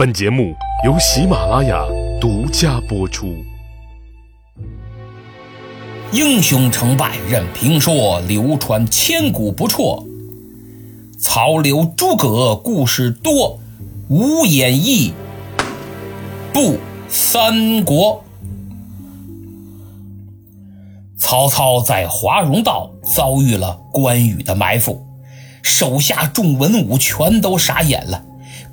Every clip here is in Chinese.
本节目由喜马拉雅独家播出。英雄成败任评说，流传千古不辍。曹刘诸葛故事多，无演义不三国。曹操在华容道遭遇了关羽的埋伏，手下众文武全都傻眼了，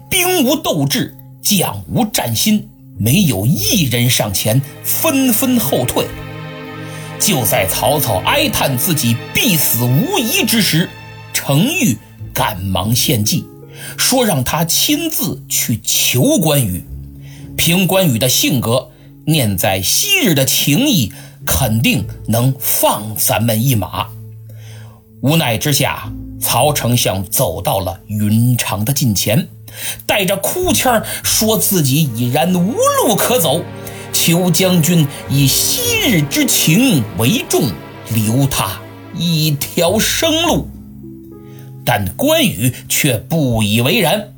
兵无斗志，将无战心，没有一人上前，纷纷后退。就在曹操哀叹自己必死无疑之时，程昱赶忙献计，说让他亲自去求关羽。凭关羽的性格，念在昔日的情谊，肯定能放咱们一马。无奈之下，曹丞相走到了云长的近前，带着哭腔说自己已然无路可走。求将军以昔日之情为重，留他一条生路。但关羽却不以为然，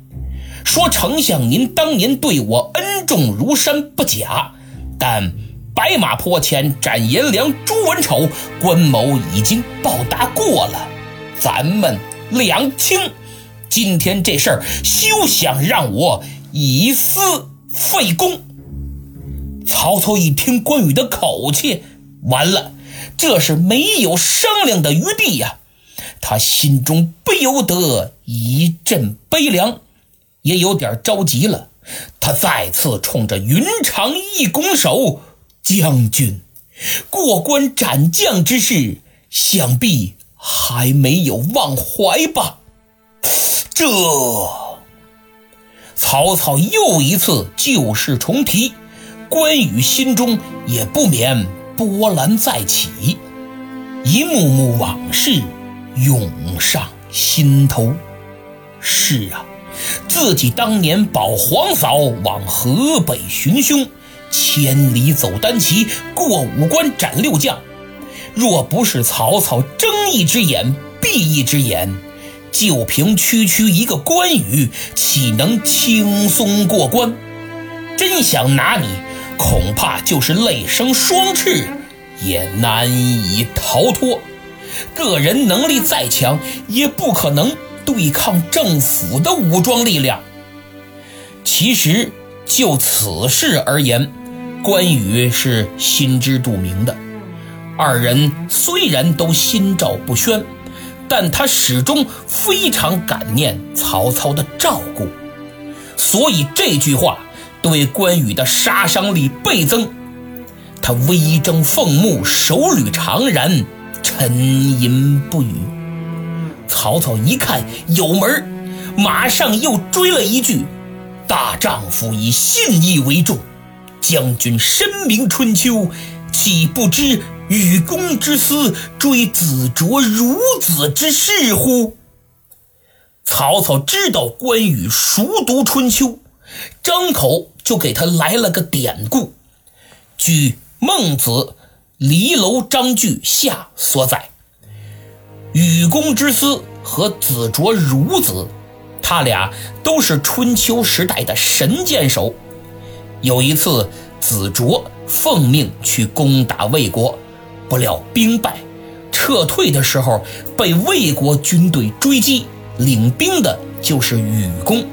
说：“丞相，您当年对我恩重如山不假，但白马坡前斩颜良、诛文丑，关某已经报答过了，咱们两清。今天这事儿，休想让我以私废公。”曹操一听关羽的口气，完了，这是没有商量的余地呀！他心中不由得一阵悲凉，也有点着急了。他再次冲着云长一拱手：“将军，过关斩将之事，想必还没有忘怀吧？”这，曹操又一次旧事重提。关羽心中也不免波澜再起，一幕幕往事涌上心头。是啊，自己当年保皇嫂往河北寻凶，千里走单骑，过五关斩六将。若不是曹操睁一只眼闭一只眼，就凭区区一个关羽，岂能轻松过关？真想拿你！恐怕就是累生双翅，也难以逃脱。个人能力再强，也不可能对抗政府的武装力量。其实就此事而言，关羽是心知肚明的。二人虽然都心照不宣，但他始终非常感念曹操的照顾，所以这句话。对关羽的杀伤力倍增，他微睁凤目，手捋长髯，沉吟不语。曹操一看有门马上又追了一句：“大丈夫以信义为重，将军深明春秋，岂不知与公之私，追子卓孺子之事乎？”曹操知道关羽熟读春秋。张口就给他来了个典故，据《孟子·离楼章句下》所载，禹公之私和子卓孺子，他俩都是春秋时代的神箭手。有一次，子卓奉命去攻打魏国，不料兵败，撤退的时候被魏国军队追击，领兵的就是禹公。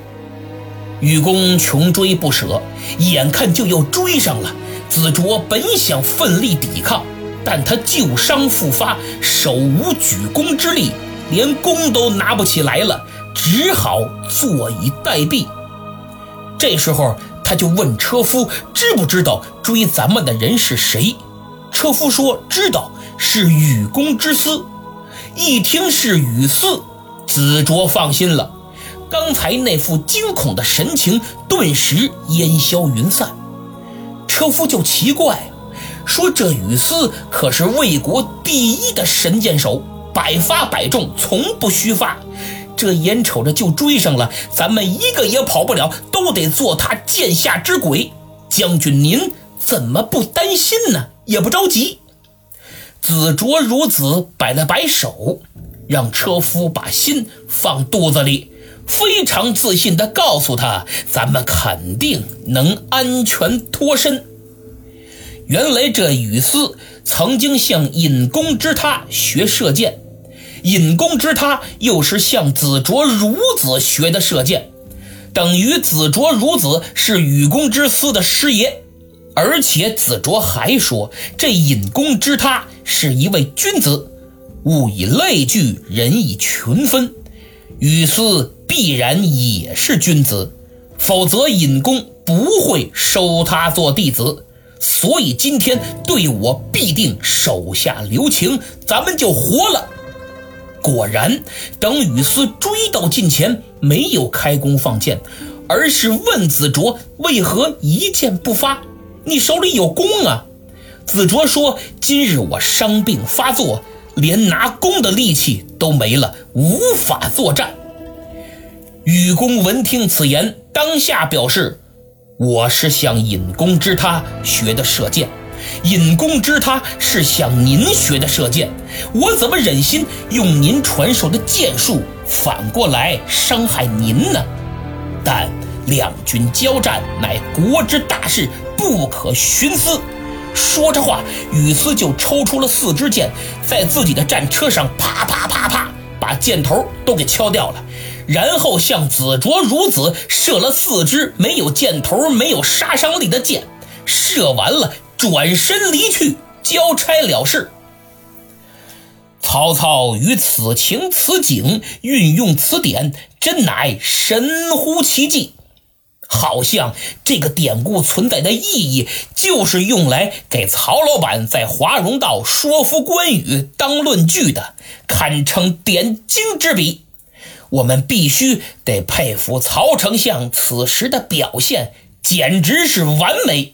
禹公穷追不舍，眼看就要追上了。子卓本想奋力抵抗，但他旧伤复发，手无举弓之力，连弓都拿不起来了，只好坐以待毙。这时候，他就问车夫知不知道追咱们的人是谁。车夫说知道，是禹公之私。一听是禹私，子卓放心了。刚才那副惊恐的神情顿时烟消云散，车夫就奇怪，说：“这雨丝可是魏国第一的神箭手，百发百中，从不虚发。这眼瞅着就追上了，咱们一个也跑不了，都得做他剑下之鬼。将军您怎么不担心呢？也不着急。”子卓孺子摆了摆手，让车夫把心放肚子里。非常自信地告诉他：“咱们肯定能安全脱身。”原来这雨丝曾经向尹公之他学射箭，尹公之他又是向子卓孺子学的射箭，等于子卓孺子是雨公之私的师爷。而且子卓还说，这尹公之他是一位君子，物以类聚，人以群分，禹丝必然也是君子，否则尹公不会收他做弟子。所以今天对我必定手下留情，咱们就活了。果然，等雨丝追到近前，没有开弓放箭，而是问子卓为何一箭不发？你手里有弓啊？子卓说：“今日我伤病发作，连拿弓的力气都没了，无法作战。”禹公闻听此言，当下表示。我是向尹公之他学的射箭，尹公之他是向您学的射箭，我怎么忍心用您传授的箭术反过来伤害您呢？但两军交战乃国之大事，不可徇私。说着话，雨丝就抽出了四支箭，在自己的战车上啪啪啪啪把箭头都给敲掉了。然后向子卓孺子射了四支没有箭头、没有杀伤力的箭，射完了，转身离去，交差了事。曹操于此情此景运用此典，真乃神乎其技。好像这个典故存在的意义，就是用来给曹老板在华容道说服关羽当论据的，堪称点睛之笔。我们必须得佩服曹丞相此时的表现，简直是完美。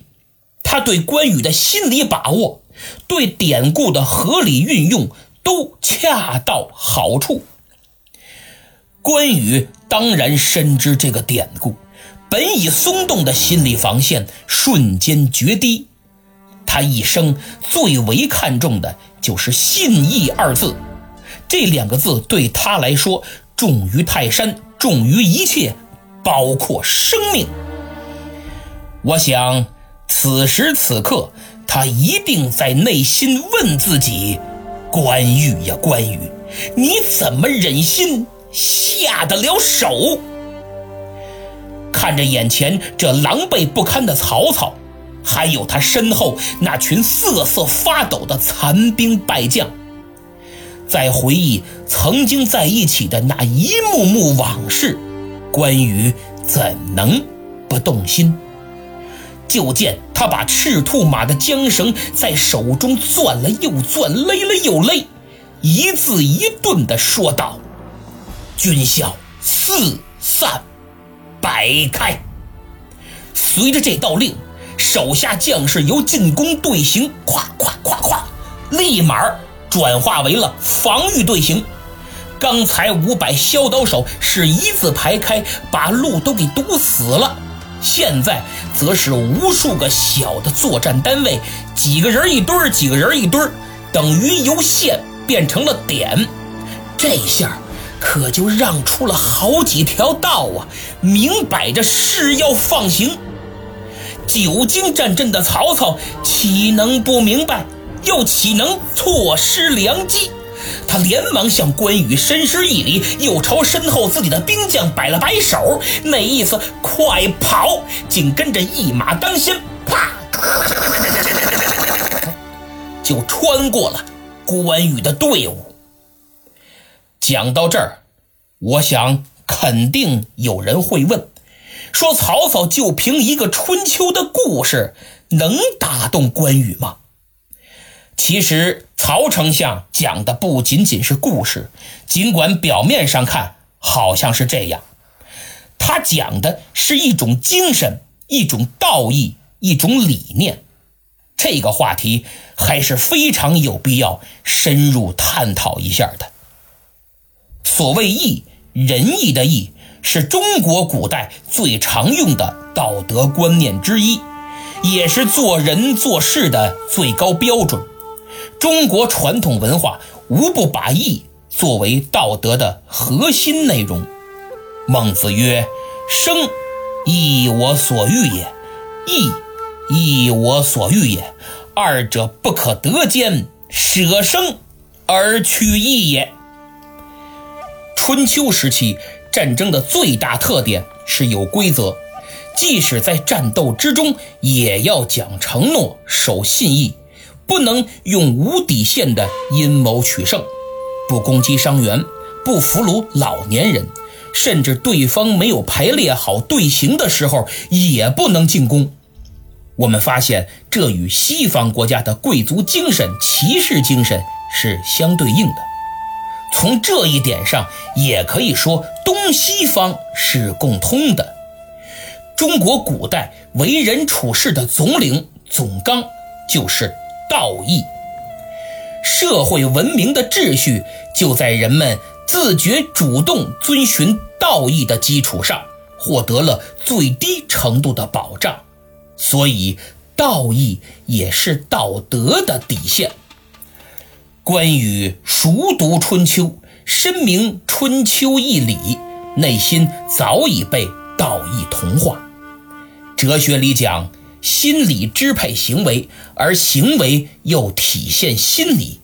他对关羽的心理把握，对典故的合理运用，都恰到好处。关羽当然深知这个典故，本已松动的心理防线瞬间决堤。他一生最为看重的就是“信义”二字，这两个字对他来说。重于泰山，重于一切，包括生命。我想，此时此刻，他一定在内心问自己：“关羽呀，关羽，你怎么忍心下得了手？”看着眼前这狼狈不堪的曹操，还有他身后那群瑟瑟发抖的残兵败将。在回忆曾经在一起的那一幕幕往事，关羽怎能不动心？就见他把赤兔马的缰绳在手中攥了又攥，勒了又勒，一字一顿地说道：“军校四散，摆开。”随着这道令，手下将士由进攻队形，咵咵咵咵，立马。转化为了防御队形。刚才五百削刀手是一字排开，把路都给堵死了。现在则是无数个小的作战单位，几个人一堆儿，几个人一堆儿，等于由线变成了点。这下可就让出了好几条道啊！明摆着是要放行。久经战阵的曹操岂能不明白？又岂能错失良机？他连忙向关羽深施一礼，又朝身后自己的兵将摆了摆手，那意思快跑！紧跟着一马当先，啪，就穿过了关羽的队伍。讲到这儿，我想肯定有人会问：说曹操就凭一个春秋的故事，能打动关羽吗？其实曹丞相讲的不仅仅是故事，尽管表面上看好像是这样，他讲的是一种精神、一种道义、一种理念。这个话题还是非常有必要深入探讨一下的。所谓义，仁义的义，是中国古代最常用的道德观念之一，也是做人做事的最高标准。中国传统文化无不把义作为道德的核心内容。孟子曰：“生，亦我所欲也；义，亦我所欲也。二者不可得兼，舍生而取义也。”春秋时期战争的最大特点是有规则，即使在战斗之中，也要讲承诺、守信义，不能用无底线的阴谋取胜，不攻击伤员，不俘虏老年人。甚至对方没有排列好队形的时候，也不能进攻。我们发现，这与西方国家的贵族精神、骑士精神是相对应的。从这一点上，也可以说东西方是共通的。中国古代为人处事的总领、总纲就是道义，社会文明的秩序就在人们。自觉主动遵循道义的基础上，获得了最低程度的保障，所以道义也是道德的底线。关羽熟读春秋，深明春秋义理，内心早已被道义同化。哲学里讲，心理支配行为，而行为又体现心理。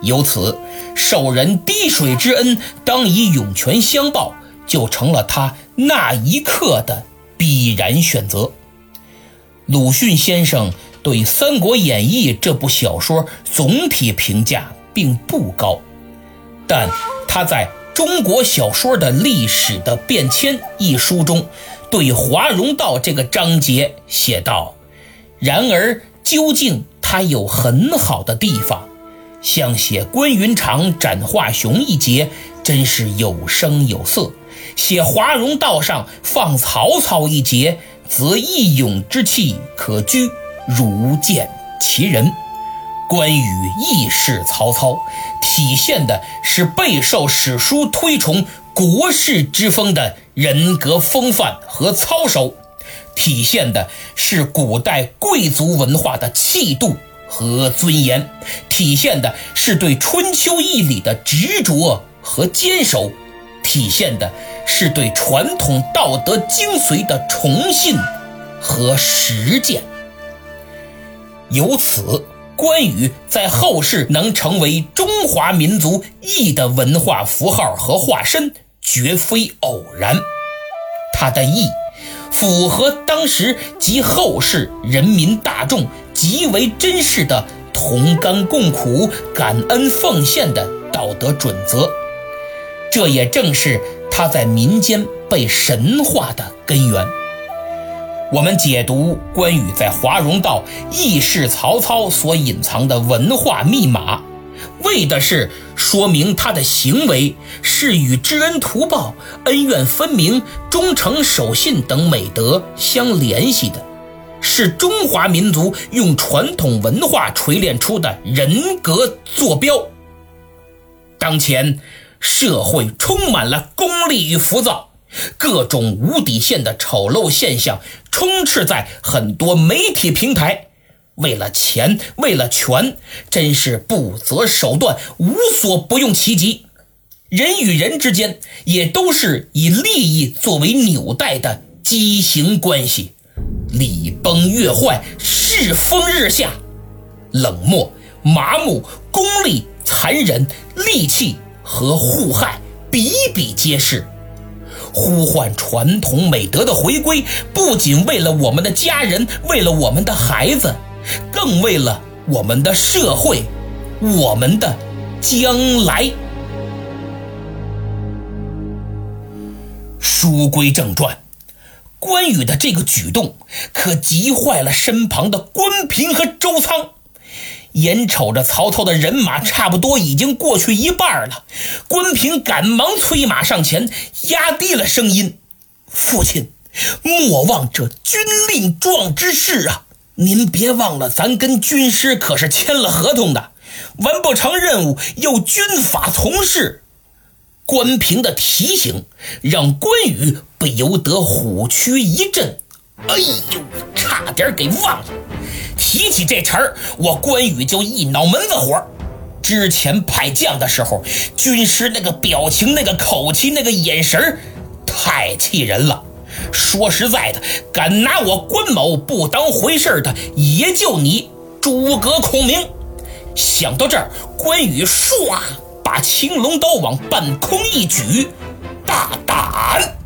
由此，受人滴水之恩，当以涌泉相报，就成了他那一刻的必然选择。鲁迅先生对《三国演义》这部小说总体评价并不高，但他在《中国小说的历史的变迁》一书中，对华容道这个章节写道：“然而，究竟他有很好的地方。”像写关云长斩华雄一节，真是有声有色；写华容道上放曹操一节，则义勇之气可掬，如见其人。关羽义释曹操，体现的是备受史书推崇国士之风的人格风范和操守，体现的是古代贵族文化的气度。和尊严，体现的是对春秋义理的执着和坚守，体现的是对传统道德精髓的崇信和实践。由此，关羽在后世能成为中华民族义的文化符号和化身，绝非偶然。他的义。符合当时及后世人民大众极为珍视的同甘共苦、感恩奉献的道德准则，这也正是他在民间被神化的根源。我们解读关羽在华容道义释曹操所隐藏的文化密码。为的是说明他的行为是与知恩图报、恩怨分明、忠诚守信等美德相联系的，是中华民族用传统文化锤炼出的人格坐标。当前社会充满了功利与浮躁，各种无底线的丑陋现象充斥在很多媒体平台。为了钱，为了权，真是不择手段，无所不用其极。人与人之间也都是以利益作为纽带的畸形关系，礼崩乐坏，世风日下，冷漠、麻木、功利、残忍、戾气和互害比比皆是。呼唤传统美德的回归，不仅为了我们的家人，为了我们的孩子。更为了我们的社会，我们的将来。书归正传，关羽的这个举动可急坏了身旁的关平和周仓。眼瞅着曹操的人马差不多已经过去一半了，关平赶忙催马上前，压低了声音：“父亲，莫忘这军令状之事啊！”您别忘了，咱跟军师可是签了合同的，完不成任务又军法从事。关平的提醒让关羽不由得虎躯一震，哎呦，差点给忘了。提起这茬儿，我关羽就一脑门子火。之前派将的时候，军师那个表情、那个口气、那个眼神太气人了。说实在的，敢拿我关某不当回事的，也就你诸葛孔明。想到这儿，关羽唰把青龙刀往半空一举，大胆！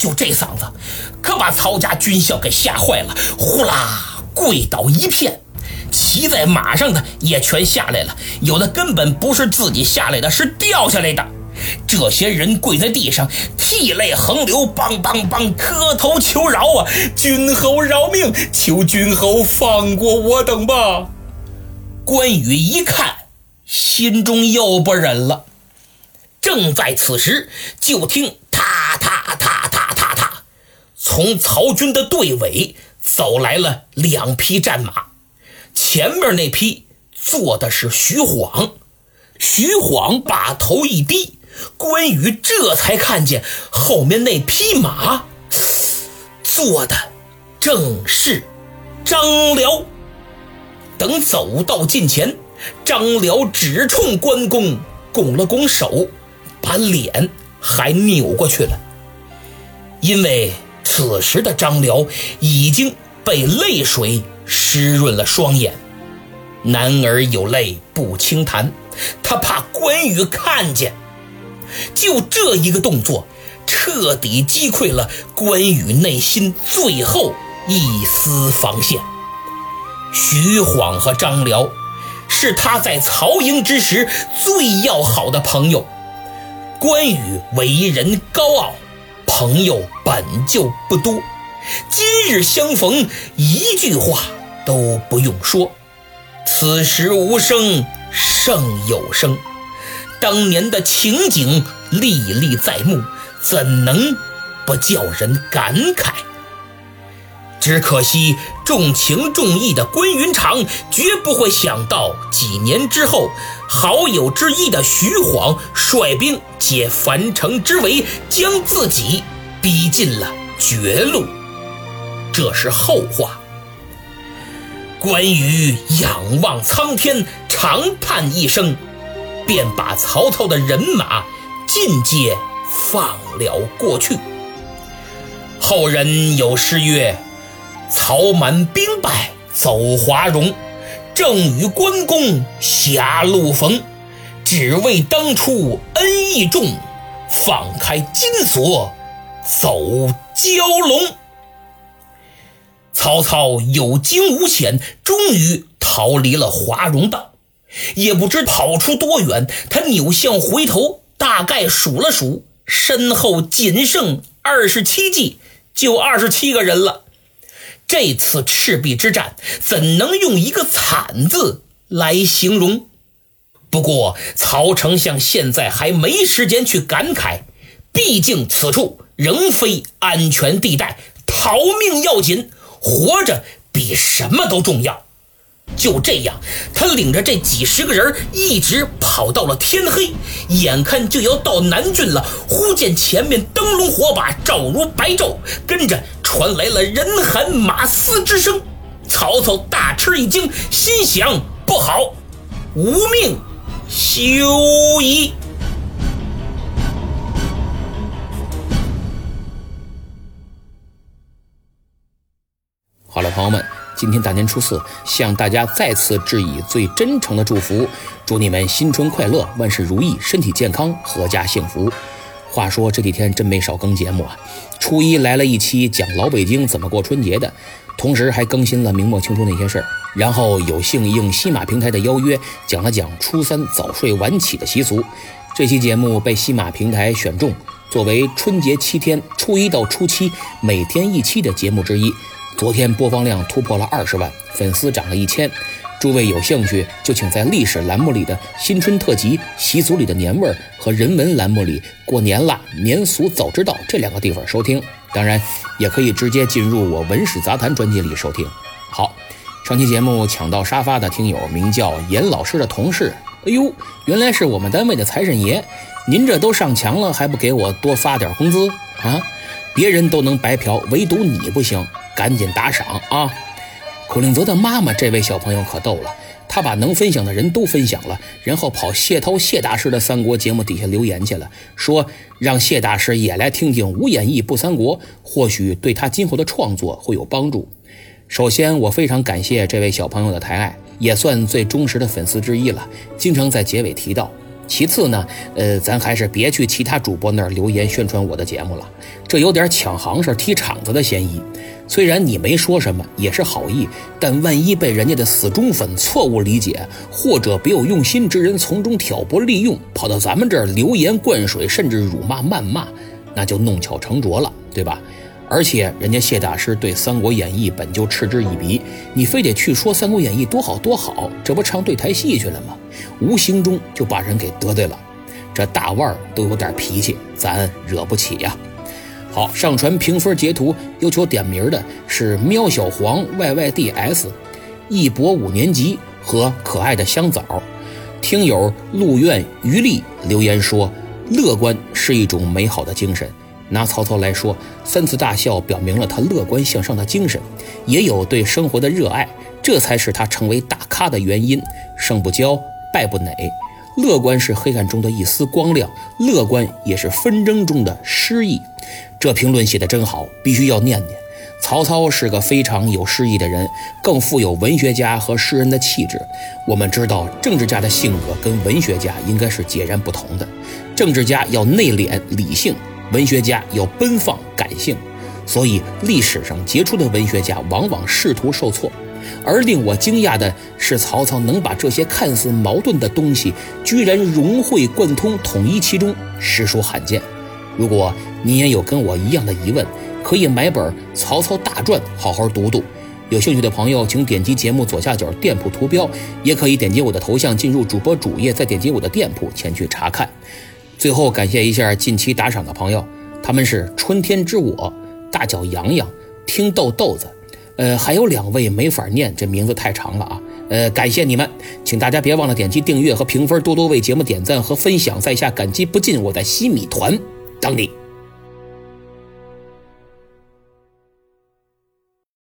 就这嗓子，可把曹家军校给吓坏了，呼啦跪倒一片。骑在马上的也全下来了，有的根本不是自己下来的，是掉下来的。这些人跪在地上，涕泪横流，梆梆梆磕头求饶啊！君侯饶命，求君侯放过我等吧！关羽一看，心中又不忍了。正在此时，就听，从曹军的队尾走来了两匹战马，前面那匹坐的是徐晃，徐晃把头一低。关羽这才看见后面那匹马坐的正是张辽。等走到近前，张辽只冲关公拱了拱手，把脸还扭过去了。因为此时的张辽已经被泪水湿润了双眼。男儿有泪不轻弹，他怕关羽看见。就这一个动作，彻底击溃了关羽内心最后一丝防线。徐晃和张辽是他在曹营之时最要好的朋友。关羽为人高傲，朋友本就不多，今日相逢，一句话都不用说。此时无声胜有声。当年的情景历历在目，怎能不叫人感慨？只可惜重情重义的关云长绝不会想到，几年之后，好友之一的徐晃率兵解樊城之围，将自己逼进了绝路。这是后话。关羽仰望苍天，长叹一声。便把曹操的人马尽皆放了过去。后人有诗曰：“曹满兵败走华容，正与关公狭路逢。只为当初恩义重，放开金锁走蛟龙。”曹操有惊无险，终于逃离了华容道。也不知跑出多远，他扭向回头，大概数了数，身后仅剩二十七骑，就二十七个人了。这次赤壁之战，怎能用一个惨字来形容？不过曹丞相现在还没时间去感慨，毕竟此处仍非安全地带，逃命要紧，活着比什么都重要。就这样，他领着这几十个人一直跑到了天黑，眼看就要到南郡了。忽见前面灯笼火把照如白昼，跟着传来了人喊马嘶之声。曹操大吃一惊，心想：不好，无命休矣。好了，朋友们。今天大年初四，向大家再次致以最真诚的祝福，祝你们新春快乐，万事如意，身体健康，阖家幸福。话说这几天真没少更节目啊，初一来了一期讲老北京怎么过春节的，同时还更新了明末清初那些事儿，然后有幸应西马平台的邀约，讲了讲初三早睡晚起的习俗。这期节目被西马平台选中，作为春节七天初一到初七每天一期的节目之一。昨天播放量突破了二十万，粉丝涨了一千。诸位有兴趣就请在历史栏目里的新春特辑、习俗里的年味儿和人文栏目里过年啦，年俗早知道这两个地方收听。当然，也可以直接进入我文史杂谈专辑里收听。好，上期节目抢到沙发的听友名叫严老师的同事，哎呦，原来是我们单位的财神爷。您这都上墙了，还不给我多发点工资啊？别人都能白嫖，唯独你不行。赶紧打赏啊！孔令泽的妈妈，这位小朋友可逗了。他把能分享的人都分享了，然后跑谢涛谢大师的三国节目底下留言去了，说让谢大师也来听听无演义不三国，或许对他今后的创作会有帮助。首先，我非常感谢这位小朋友的抬爱，也算最忠实的粉丝之一了，经常在结尾提到。其次呢，呃，咱还是别去其他主播那儿留言宣传我的节目了，这有点抢行势、踢场子的嫌疑。虽然你没说什么，也是好意，但万一被人家的死忠粉错误理解，或者别有用心之人从中挑拨利用，跑到咱们这儿留言灌水，甚至辱骂、谩骂，那就弄巧成拙了，对吧？而且人家谢大师对《三国演义》本就嗤之以鼻，你非得去说《三国演义》多好多好，这不唱对台戏去了吗？无形中就把人给得罪了。这大腕儿都有点脾气，咱惹不起呀。好，上传评分截图要求点名的是喵小黄 yyds、一博五年级和可爱的香枣。听友陆苑余力留言说：“乐观是一种美好的精神。”拿曹操来说，三次大笑表明了他乐观向上的精神，也有对生活的热爱，这才是他成为大咖的原因。胜不骄，败不馁，乐观是黑暗中的一丝光亮，乐观也是纷争中的诗意。这评论写得真好，必须要念念。曹操是个非常有诗意的人，更富有文学家和诗人的气质。我们知道，政治家的性格跟文学家应该是截然不同的，政治家要内敛理性。文学家要奔放感性，所以历史上杰出的文学家往往仕途受挫。而令我惊讶的是，曹操能把这些看似矛盾的东西，居然融会贯通，统一其中，实属罕见。如果你也有跟我一样的疑问，可以买本《曹操大传》好好读读。有兴趣的朋友，请点击节目左下角店铺图标，也可以点击我的头像进入主播主页，再点击我的店铺前去查看。最后感谢一下近期打赏的朋友，他们是春天之我、大脚洋洋、听豆豆子，呃，还有两位没法念，这名字太长了啊，呃，感谢你们，请大家别忘了点击订阅和评分，多多为节目点赞和分享，在下感激不尽。我在西米团等你。